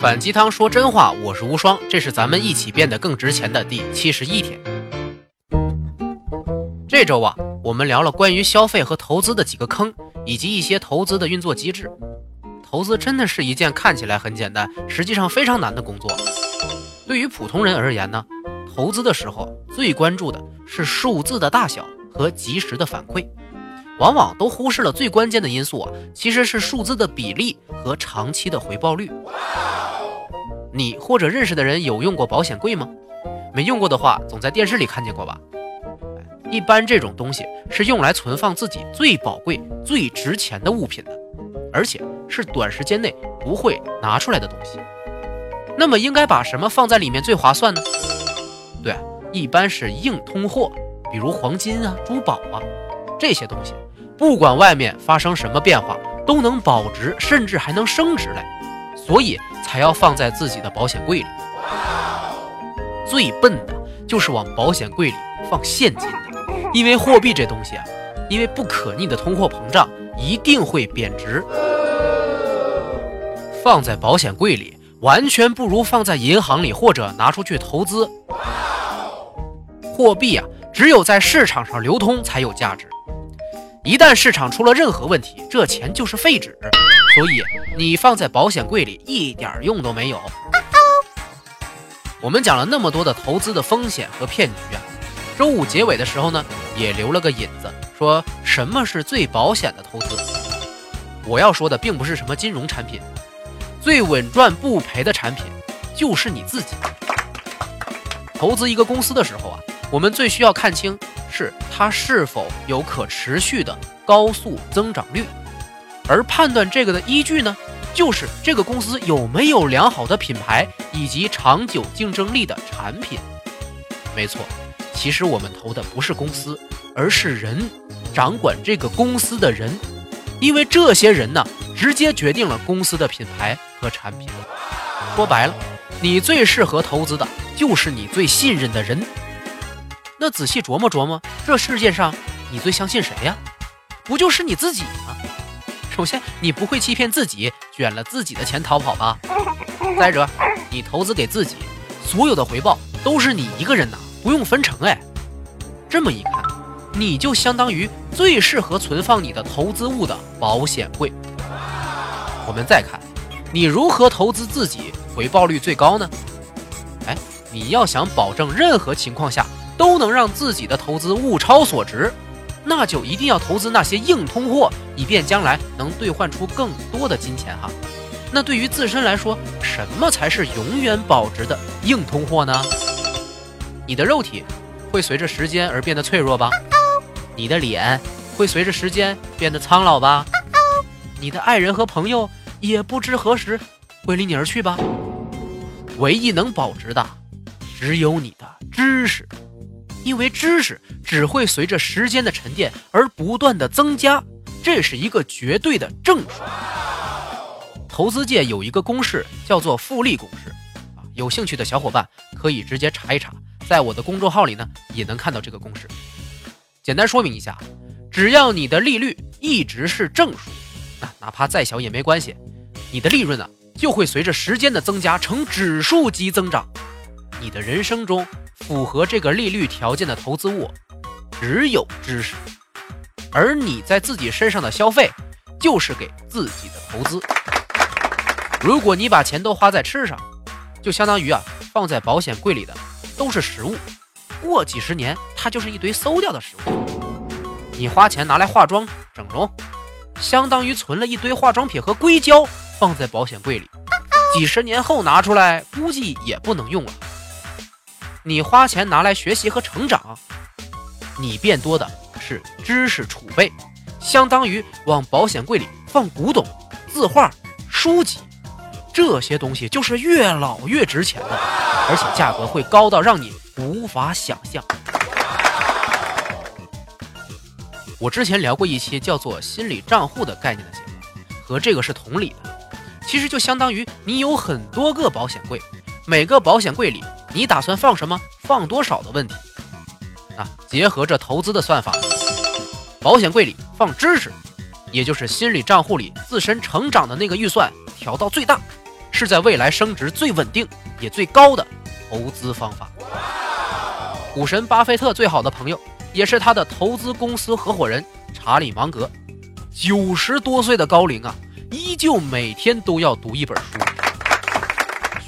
反鸡汤说真话，我是无双，这是咱们一起变得更值钱的第七十一天。这周啊，我们聊了关于消费和投资的几个坑，以及一些投资的运作机制。投资真的是一件看起来很简单，实际上非常难的工作。对于普通人而言呢，投资的时候最关注的是数字的大小和及时的反馈，往往都忽视了最关键的因素啊，其实是数字的比例和长期的回报率。你或者认识的人有用过保险柜吗？没用过的话，总在电视里看见过吧？一般这种东西是用来存放自己最宝贵、最值钱的物品的，而且是短时间内不会拿出来的东西。那么应该把什么放在里面最划算呢？对，一般是硬通货，比如黄金啊、珠宝啊这些东西，不管外面发生什么变化，都能保值，甚至还能升值嘞。所以。才要放在自己的保险柜里。最笨的就是往保险柜里放现金的，因为货币这东西啊，因为不可逆的通货膨胀，一定会贬值。放在保险柜里，完全不如放在银行里或者拿出去投资。货币啊，只有在市场上流通才有价值。一旦市场出了任何问题，这钱就是废纸。所以你放在保险柜里一点用都没有。我们讲了那么多的投资的风险和骗局啊，周五结尾的时候呢，也留了个引子，说什么是最保险的投资。我要说的并不是什么金融产品，最稳赚不赔的产品就是你自己。投资一个公司的时候啊，我们最需要看清是它是否有可持续的高速增长率。而判断这个的依据呢，就是这个公司有没有良好的品牌以及长久竞争力的产品。没错，其实我们投的不是公司，而是人，掌管这个公司的人，因为这些人呢，直接决定了公司的品牌和产品。说白了，你最适合投资的就是你最信任的人。那仔细琢磨琢磨，这世界上你最相信谁呀？不就是你自己吗？首先，你不会欺骗自己，卷了自己的钱逃跑吧？再者，你投资给自己，所有的回报都是你一个人拿，不用分成。哎，这么一看，你就相当于最适合存放你的投资物的保险柜。我们再看，你如何投资自己回报率最高呢？哎，你要想保证任何情况下都能让自己的投资物超所值。那就一定要投资那些硬通货，以便将来能兑换出更多的金钱哈。那对于自身来说，什么才是永远保值的硬通货呢？你的肉体会随着时间而变得脆弱吧？你的脸会随着时间变得苍老吧？你的爱人和朋友也不知何时会离你而去吧？唯一能保值的，只有你的知识。因为知识只会随着时间的沉淀而不断的增加，这是一个绝对的正数。投资界有一个公式叫做复利公式，啊，有兴趣的小伙伴可以直接查一查，在我的公众号里呢也能看到这个公式。简单说明一下，只要你的利率一直是正数，那哪怕再小也没关系，你的利润呢就会随着时间的增加呈指数级增长。你的人生中。符合这个利率条件的投资物，只有知识，而你在自己身上的消费，就是给自己的投资。如果你把钱都花在吃上，就相当于啊放在保险柜里的都是食物，过几十年它就是一堆馊掉的食物。你花钱拿来化妆整容，相当于存了一堆化妆品和硅胶放在保险柜里，几十年后拿出来估计也不能用了。你花钱拿来学习和成长，你变多的是知识储备，相当于往保险柜里放古董、字画、书籍，这些东西就是越老越值钱的，而且价格会高到让你无法想象。我之前聊过一期叫做“心理账户”的概念的节目，和这个是同理的，其实就相当于你有很多个保险柜。每个保险柜里，你打算放什么、放多少的问题啊？结合着投资的算法，保险柜里放知识，也就是心理账户里自身成长的那个预算调到最大，是在未来升值最稳定也最高的投资方法。股神巴菲特最好的朋友，也是他的投资公司合伙人查理芒格，九十多岁的高龄啊，依旧每天都要读一本书。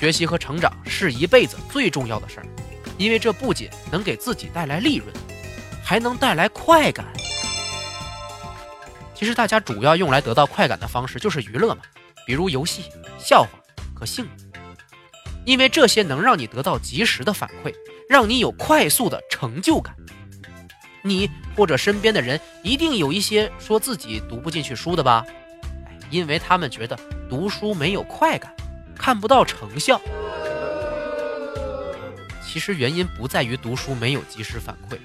学习和成长是一辈子最重要的事儿，因为这不仅能给自己带来利润，还能带来快感。其实大家主要用来得到快感的方式就是娱乐嘛，比如游戏、笑话和性，因为这些能让你得到及时的反馈，让你有快速的成就感。你或者身边的人一定有一些说自己读不进去书的吧？因为他们觉得读书没有快感，看不到成效。其实原因不在于读书没有及时反馈，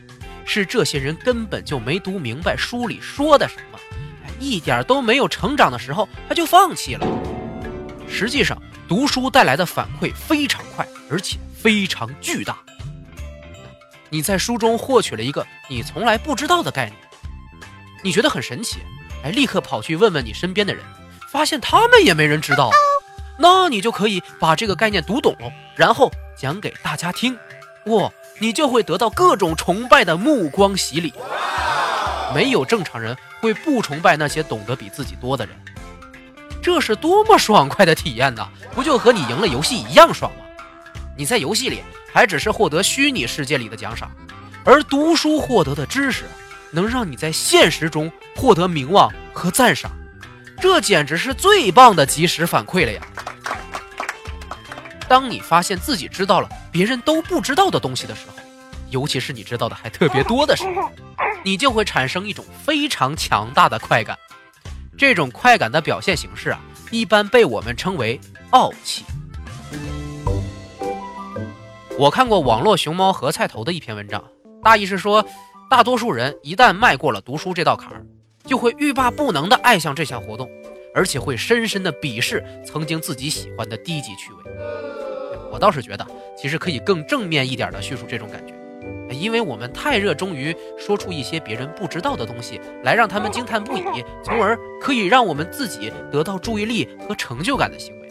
是这些人根本就没读明白书里说的什么。一点都没有成长的时候，他就放弃了。实际上，读书带来的反馈非常快，而且非常巨大。你在书中获取了一个你从来不知道的概念，你觉得很神奇，哎，立刻跑去问问你身边的人，发现他们也没人知道。那你就可以把这个概念读懂，然后讲给大家听。哇，你就会得到各种崇拜的目光洗礼。没有正常人会不崇拜那些懂得比自己多的人，这是多么爽快的体验呐！不就和你赢了游戏一样爽吗？你在游戏里还只是获得虚拟世界里的奖赏，而读书获得的知识能让你在现实中获得名望和赞赏，这简直是最棒的及时反馈了呀！当你发现自己知道了别人都不知道的东西的时候，尤其是你知道的还特别多的时候。你就会产生一种非常强大的快感，这种快感的表现形式啊，一般被我们称为傲气。我看过网络熊猫和菜头的一篇文章，大意是说，大多数人一旦迈过了读书这道坎儿，就会欲罢不能地爱上这项活动，而且会深深的鄙视曾经自己喜欢的低级趣味。我倒是觉得，其实可以更正面一点的叙述这种感觉。因为我们太热衷于说出一些别人不知道的东西，来让他们惊叹不已，从而可以让我们自己得到注意力和成就感的行为。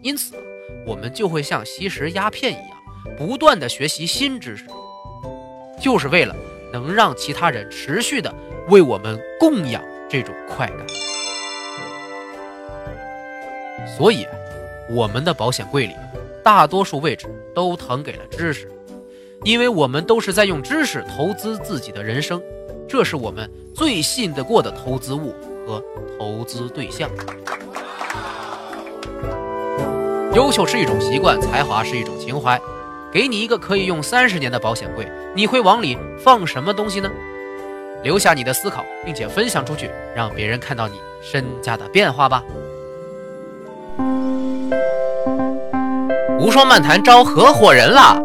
因此，我们就会像吸食鸦片一样，不断的学习新知识，就是为了能让其他人持续的为我们供养这种快感。所以，我们的保险柜里，大多数位置都腾给了知识。因为我们都是在用知识投资自己的人生，这是我们最信得过的投资物和投资对象。优秀是一种习惯，才华是一种情怀。给你一个可以用三十年的保险柜，你会往里放什么东西呢？留下你的思考，并且分享出去，让别人看到你身家的变化吧。无双漫谈招合伙人啦！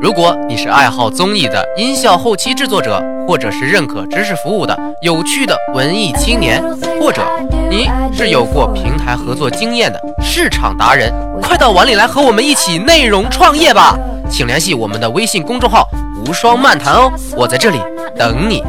如果你是爱好综艺的音效后期制作者，或者是认可知识服务的有趣的文艺青年，或者你是有过平台合作经验的市场达人，快到碗里来和我们一起内容创业吧！请联系我们的微信公众号“无双漫谈”哦，我在这里等你。